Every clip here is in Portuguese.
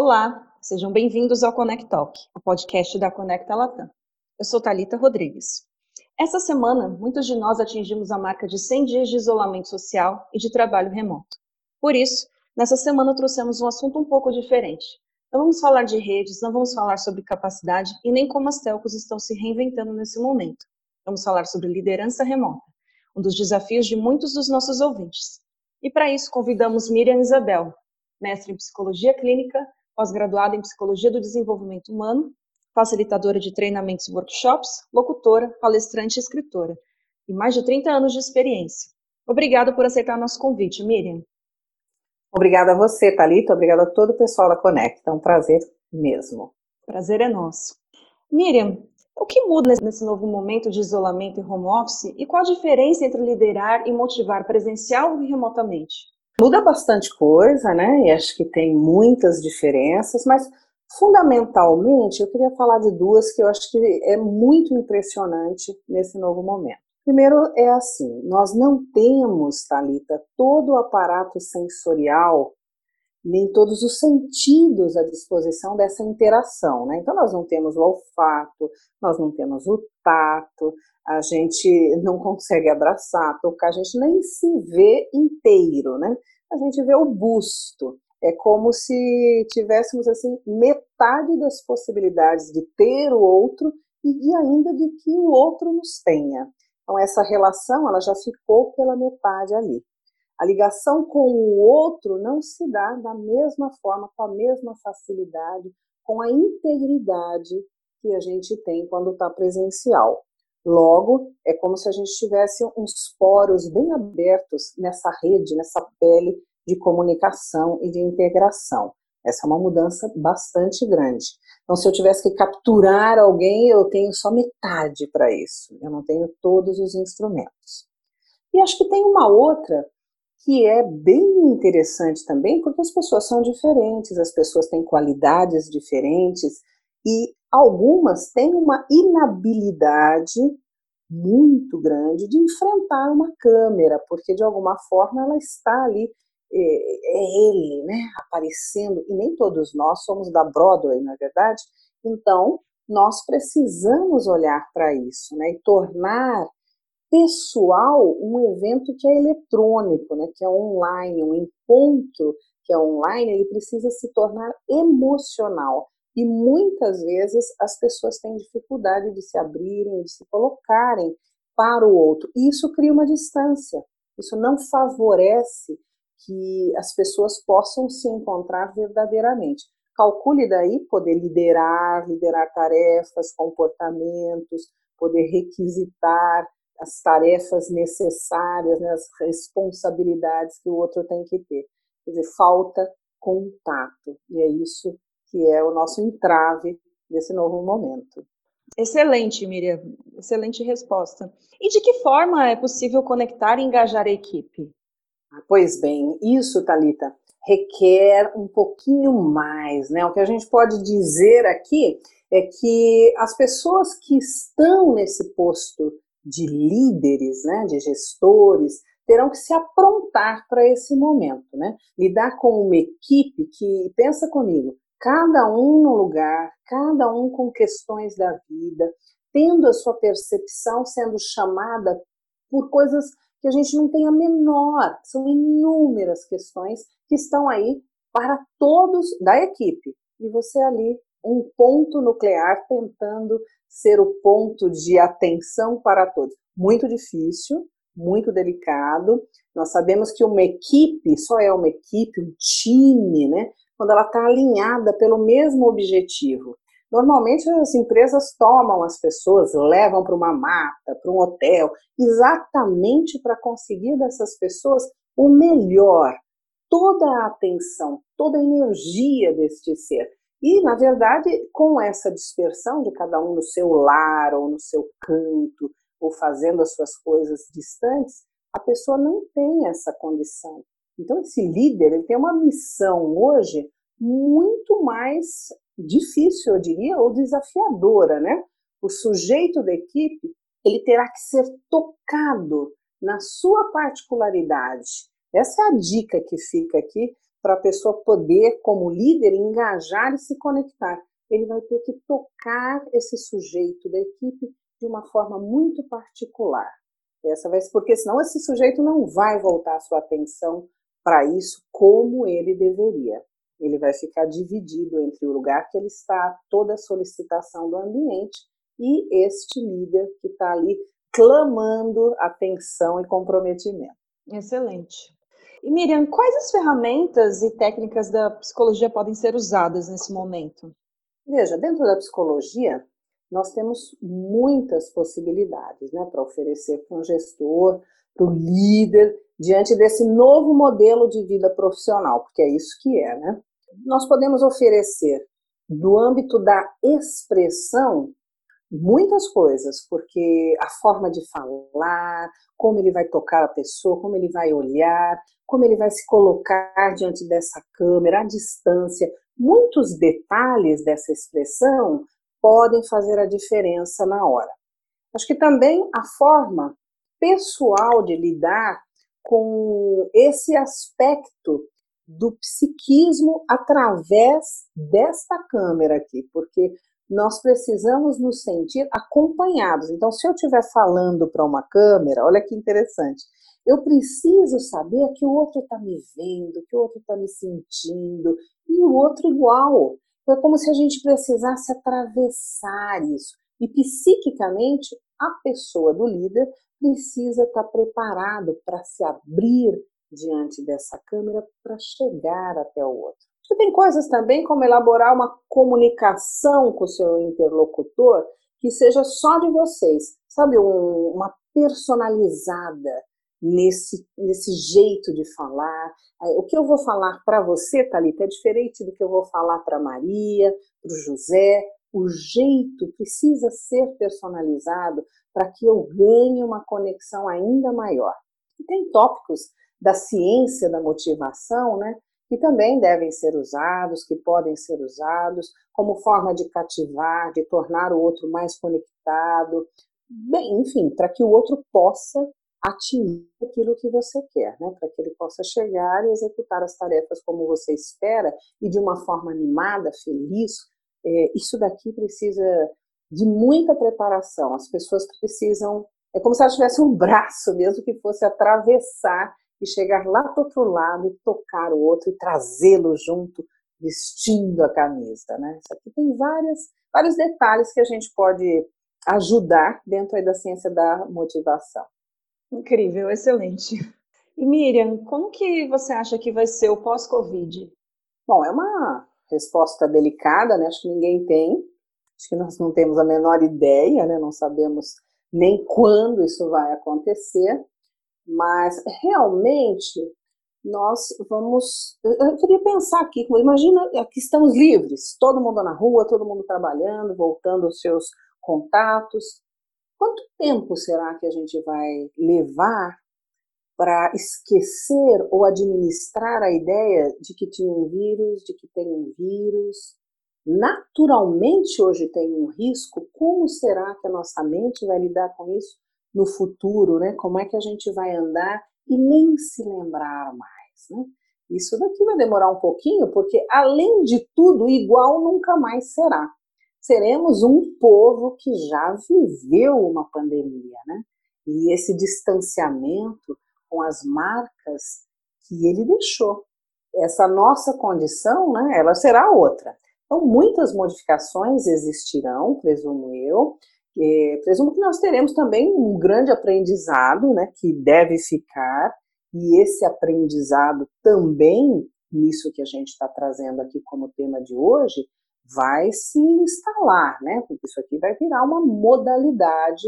Olá, sejam bem-vindos ao Connect Talk, o podcast da Conecta Latam. Eu sou Talita Rodrigues. Essa semana, muitos de nós atingimos a marca de 100 dias de isolamento social e de trabalho remoto. Por isso, nessa semana trouxemos um assunto um pouco diferente. Não vamos falar de redes, não vamos falar sobre capacidade e nem como as telcos estão se reinventando nesse momento. Vamos falar sobre liderança remota, um dos desafios de muitos dos nossos ouvintes. E para isso convidamos Miriam Isabel, mestre em psicologia clínica, pós-graduada em psicologia do desenvolvimento humano, facilitadora de treinamentos e workshops, locutora, palestrante e escritora, e mais de 30 anos de experiência. Obrigada por aceitar nosso convite, Miriam. Obrigada a você, Thalita. Obrigada a todo o pessoal da Conecta. É um prazer mesmo. Prazer é nosso. Miriam, o que muda nesse novo momento de isolamento e home office e qual a diferença entre liderar e motivar presencial e remotamente? Muda bastante coisa, né? E acho que tem muitas diferenças, mas fundamentalmente eu queria falar de duas que eu acho que é muito impressionante nesse novo momento. Primeiro é assim, nós não temos, Talita, todo o aparato sensorial nem todos os sentidos à disposição dessa interação, né? Então nós não temos o olfato, nós não temos o tato, a gente não consegue abraçar, tocar, a gente nem se vê inteiro, né? A gente vê o busto. É como se tivéssemos assim metade das possibilidades de ter o outro e de ainda de que o outro nos tenha. Então essa relação ela já ficou pela metade ali. A ligação com o outro não se dá da mesma forma, com a mesma facilidade, com a integridade que a gente tem quando está presencial. Logo, é como se a gente tivesse uns poros bem abertos nessa rede, nessa pele de comunicação e de integração. Essa é uma mudança bastante grande. Então, se eu tivesse que capturar alguém, eu tenho só metade para isso. Eu não tenho todos os instrumentos. E acho que tem uma outra que é bem interessante também, porque as pessoas são diferentes, as pessoas têm qualidades diferentes e algumas têm uma inabilidade muito grande de enfrentar uma câmera, porque de alguma forma ela está ali, é, é ele, né, aparecendo, e nem todos nós somos da Broadway, na é verdade? Então, nós precisamos olhar para isso, né, e tornar pessoal um evento que é eletrônico, né, que é online, um encontro que é online, ele precisa se tornar emocional. E muitas vezes as pessoas têm dificuldade de se abrirem, de se colocarem para o outro. E isso cria uma distância. Isso não favorece que as pessoas possam se encontrar verdadeiramente. Calcule daí poder liderar, liderar tarefas, comportamentos, poder requisitar, as tarefas necessárias, né, as responsabilidades que o outro tem que ter. Quer dizer, falta contato. E é isso que é o nosso entrave desse novo momento. Excelente, Miriam. Excelente resposta. E de que forma é possível conectar e engajar a equipe? Pois bem, isso, Talita, requer um pouquinho mais, né? O que a gente pode dizer aqui é que as pessoas que estão nesse posto de líderes, né, de gestores, terão que se aprontar para esse momento, né? Lidar com uma equipe que, pensa comigo, cada um no lugar, cada um com questões da vida, tendo a sua percepção sendo chamada por coisas que a gente não tem a menor, são inúmeras questões que estão aí para todos da equipe. E você ali, um ponto nuclear tentando ser o ponto de atenção para todos. Muito difícil, muito delicado. Nós sabemos que uma equipe só é uma equipe, um time, né? Quando ela está alinhada pelo mesmo objetivo. Normalmente as empresas tomam as pessoas, levam para uma mata, para um hotel, exatamente para conseguir dessas pessoas o melhor, toda a atenção, toda a energia deste ser. E, na verdade, com essa dispersão de cada um no seu lar ou no seu canto, ou fazendo as suas coisas distantes, a pessoa não tem essa condição. Então, esse líder ele tem uma missão hoje muito mais difícil, eu diria, ou desafiadora, né? O sujeito da equipe ele terá que ser tocado na sua particularidade. Essa é a dica que fica aqui para a pessoa poder, como líder, engajar e se conectar. Ele vai ter que tocar esse sujeito da equipe de uma forma muito particular. Essa vai, porque senão esse sujeito não vai voltar a sua atenção para isso como ele deveria. Ele vai ficar dividido entre o lugar que ele está, toda a solicitação do ambiente e este líder que está ali clamando atenção e comprometimento. Excelente. E Miriam, quais as ferramentas e técnicas da psicologia podem ser usadas nesse momento? Veja, dentro da psicologia, nós temos muitas possibilidades né, para oferecer para um gestor, para o líder, diante desse novo modelo de vida profissional, porque é isso que é, né? Nós podemos oferecer, do âmbito da expressão, muitas coisas, porque a forma de falar, como ele vai tocar a pessoa, como ele vai olhar, como ele vai se colocar diante dessa câmera, a distância, muitos detalhes dessa expressão podem fazer a diferença na hora. Acho que também a forma pessoal de lidar com esse aspecto do psiquismo através desta câmera aqui, porque nós precisamos nos sentir acompanhados. Então, se eu estiver falando para uma câmera, olha que interessante, eu preciso saber que o outro está me vendo, que o outro está me sentindo, e o outro igual. É como se a gente precisasse atravessar isso. E psiquicamente, a pessoa do líder precisa estar tá preparado para se abrir diante dessa câmera para chegar até o outro. E tem coisas também como elaborar uma comunicação com o seu interlocutor que seja só de vocês, sabe, um, uma personalizada nesse, nesse jeito de falar. O que eu vou falar para você, Thalita, é diferente do que eu vou falar para Maria, para o José. O jeito precisa ser personalizado para que eu ganhe uma conexão ainda maior. E tem tópicos da ciência da motivação, né? que também devem ser usados, que podem ser usados como forma de cativar, de tornar o outro mais conectado, bem, enfim, para que o outro possa atingir aquilo que você quer, né? Para que ele possa chegar e executar as tarefas como você espera e de uma forma animada, feliz. É, isso daqui precisa de muita preparação. As pessoas precisam. É como se ela tivesse um braço mesmo que fosse atravessar e chegar lá do outro lado e tocar o outro e trazê-lo junto, vestindo a camisa, né? Isso aqui tem várias, vários detalhes que a gente pode ajudar dentro da ciência da motivação. Incrível, excelente. E Miriam, como que você acha que vai ser o pós-Covid? Bom, é uma resposta delicada, né? Acho que ninguém tem. Acho que nós não temos a menor ideia, né? Não sabemos nem quando isso vai acontecer. Mas realmente nós vamos. Eu queria pensar aqui, imagina que estamos livres, todo mundo na rua, todo mundo trabalhando, voltando aos seus contatos. Quanto tempo será que a gente vai levar para esquecer ou administrar a ideia de que tinha um vírus, de que tem um vírus? Naturalmente hoje tem um risco, como será que a nossa mente vai lidar com isso no futuro, né? Como é que a gente vai andar e nem se lembrar mais, né? Isso daqui vai demorar um pouquinho, porque além de tudo, igual nunca mais será seremos um povo que já viveu uma pandemia, né? E esse distanciamento com as marcas que ele deixou. Essa nossa condição, né, ela será outra. Então, muitas modificações existirão, presumo eu. E, presumo que nós teremos também um grande aprendizado, né, que deve ficar, e esse aprendizado também, nisso que a gente está trazendo aqui como tema de hoje, vai se instalar, né? Porque isso aqui vai virar uma modalidade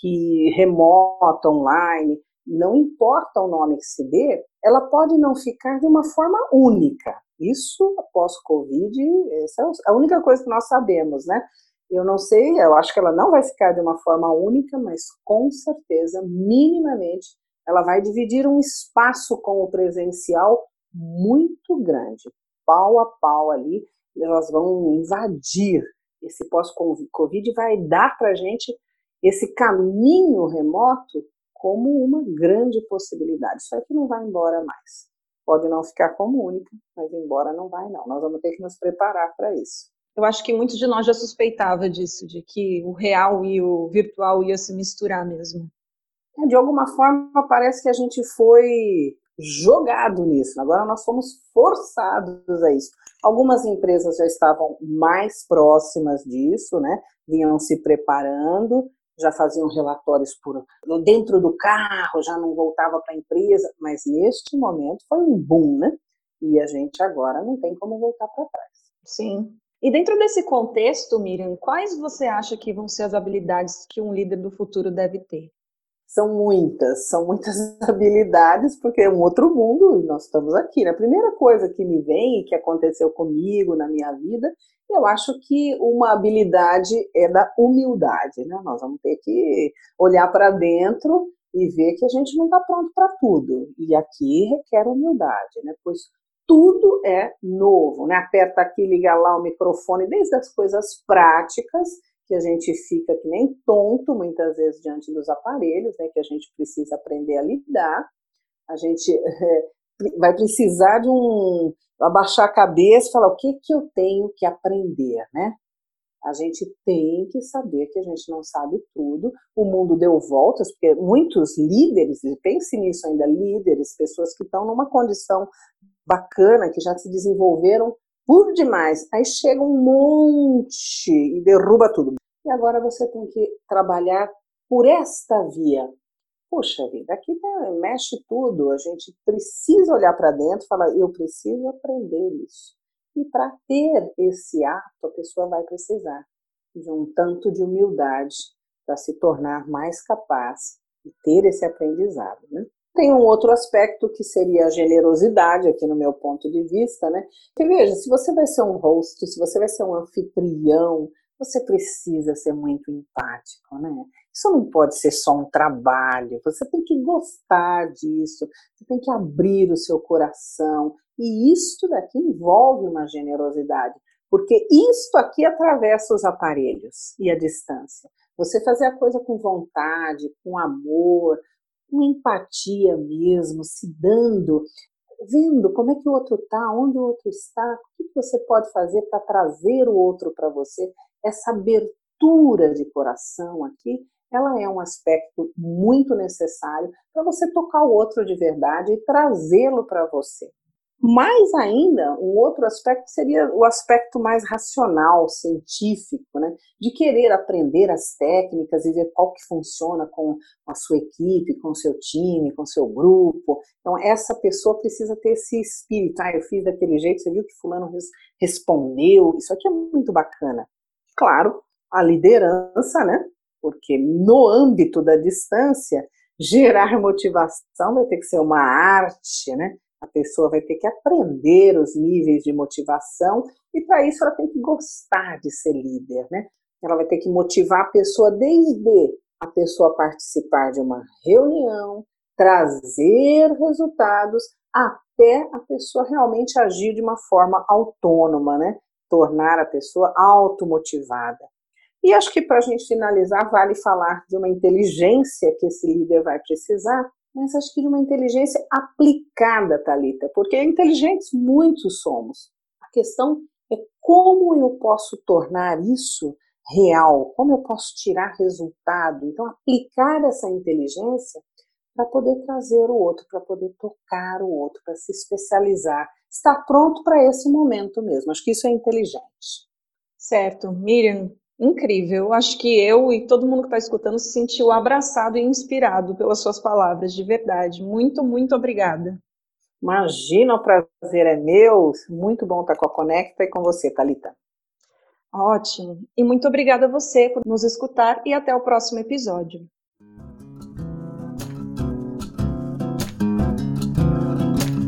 que remota, online, não importa o nome que se dê, ela pode não ficar de uma forma única. Isso após Covid, essa é a única coisa que nós sabemos, né? Eu não sei, eu acho que ela não vai ficar de uma forma única, mas com certeza, minimamente, ela vai dividir um espaço com o presencial muito grande, pau a pau ali, elas vão invadir esse pós-Covid vai dar para a gente esse caminho remoto como uma grande possibilidade. Isso aqui não vai embora mais. pode não ficar como única, mas embora não vai não. Nós vamos ter que nos preparar para isso. Eu acho que muitos de nós já suspeitava disso, de que o real e o virtual ia se misturar mesmo. É, de alguma forma parece que a gente foi jogado nisso. Agora nós fomos forçados a isso. Algumas empresas já estavam mais próximas disso, né? Vinham se preparando, já faziam relatórios por dentro do carro, já não voltava para a empresa, mas neste momento foi um boom, né? E a gente agora não tem como voltar para trás. Sim. E dentro desse contexto, Miriam, quais você acha que vão ser as habilidades que um líder do futuro deve ter? São muitas, são muitas habilidades, porque é um outro mundo e nós estamos aqui. Né? A primeira coisa que me vem e que aconteceu comigo na minha vida, eu acho que uma habilidade é da humildade. Né? Nós vamos ter que olhar para dentro e ver que a gente não está pronto para tudo. E aqui requer humildade, né? pois tudo é novo. Né? Aperta aqui, liga lá o microfone, desde as coisas práticas que a gente fica que nem tonto muitas vezes diante dos aparelhos, né, que a gente precisa aprender a lidar. A gente vai precisar de um abaixar a cabeça e falar o que que eu tenho que aprender, né? A gente tem que saber que a gente não sabe tudo. O mundo deu voltas, porque muitos líderes, e pense nisso ainda, líderes, pessoas que estão numa condição bacana, que já se desenvolveram por demais. Aí chega um monte e derruba tudo. E agora você tem que trabalhar por esta via. Puxa vida, aqui mexe tudo. A gente precisa olhar para dentro e falar: eu preciso aprender isso. E para ter esse ato, a pessoa vai precisar de um tanto de humildade para se tornar mais capaz de ter esse aprendizado. Né? Tem um outro aspecto que seria a generosidade, aqui no meu ponto de vista, né? Porque veja, se você vai ser um host, se você vai ser um anfitrião, você precisa ser muito empático, né? Isso não pode ser só um trabalho, você tem que gostar disso, você tem que abrir o seu coração, e isso daqui envolve uma generosidade, porque isto aqui atravessa os aparelhos e a distância. Você fazer a coisa com vontade, com amor, com empatia mesmo, se dando, vendo como é que o outro está, onde o outro está, o que você pode fazer para trazer o outro para você. Essa abertura de coração aqui, ela é um aspecto muito necessário para você tocar o outro de verdade e trazê-lo para você. Mais ainda, um outro aspecto seria o aspecto mais racional, científico, né? de querer aprender as técnicas e ver qual que funciona com a sua equipe, com o seu time, com o seu grupo. Então, essa pessoa precisa ter esse espírito. Ah, eu fiz daquele jeito, você viu que fulano respondeu. Isso aqui é muito bacana. Claro, a liderança, né? Porque no âmbito da distância, gerar motivação vai ter que ser uma arte, né? A pessoa vai ter que aprender os níveis de motivação e para isso ela tem que gostar de ser líder, né? Ela vai ter que motivar a pessoa desde a pessoa participar de uma reunião, trazer resultados, até a pessoa realmente agir de uma forma autônoma, né? Tornar a pessoa automotivada. E acho que para a gente finalizar, vale falar de uma inteligência que esse líder vai precisar, mas acho que de uma inteligência aplicada, Talita, porque inteligentes muitos somos. A questão é como eu posso tornar isso real, como eu posso tirar resultado. Então, aplicar essa inteligência para poder trazer o outro, para poder tocar o outro, para se especializar, estar pronto para esse momento mesmo. Acho que isso é inteligente. Certo. Miriam, Incrível. Acho que eu e todo mundo que está escutando se sentiu abraçado e inspirado pelas suas palavras, de verdade. Muito, muito obrigada. Imagina, o prazer é meu. Muito bom estar com a Conecta e com você, Thalita. Ótimo. E muito obrigada a você por nos escutar e até o próximo episódio.